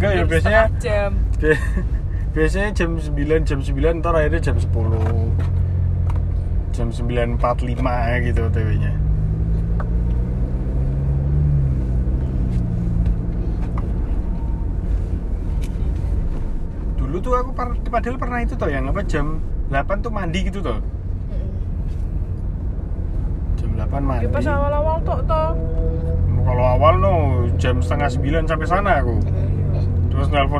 enggak ya biasanya jam. bi- biasanya jam 9 jam 9 ntar akhirnya jam 10 jam 9.45 gitu OTW nya dulu tuh aku padahal pernah itu toh yang apa jam 8 tuh mandi gitu toh. Jam 8 mandi ya pas awal-awal tok toh. Kalau awal no jam setengah 9 sampai sana aku Ralph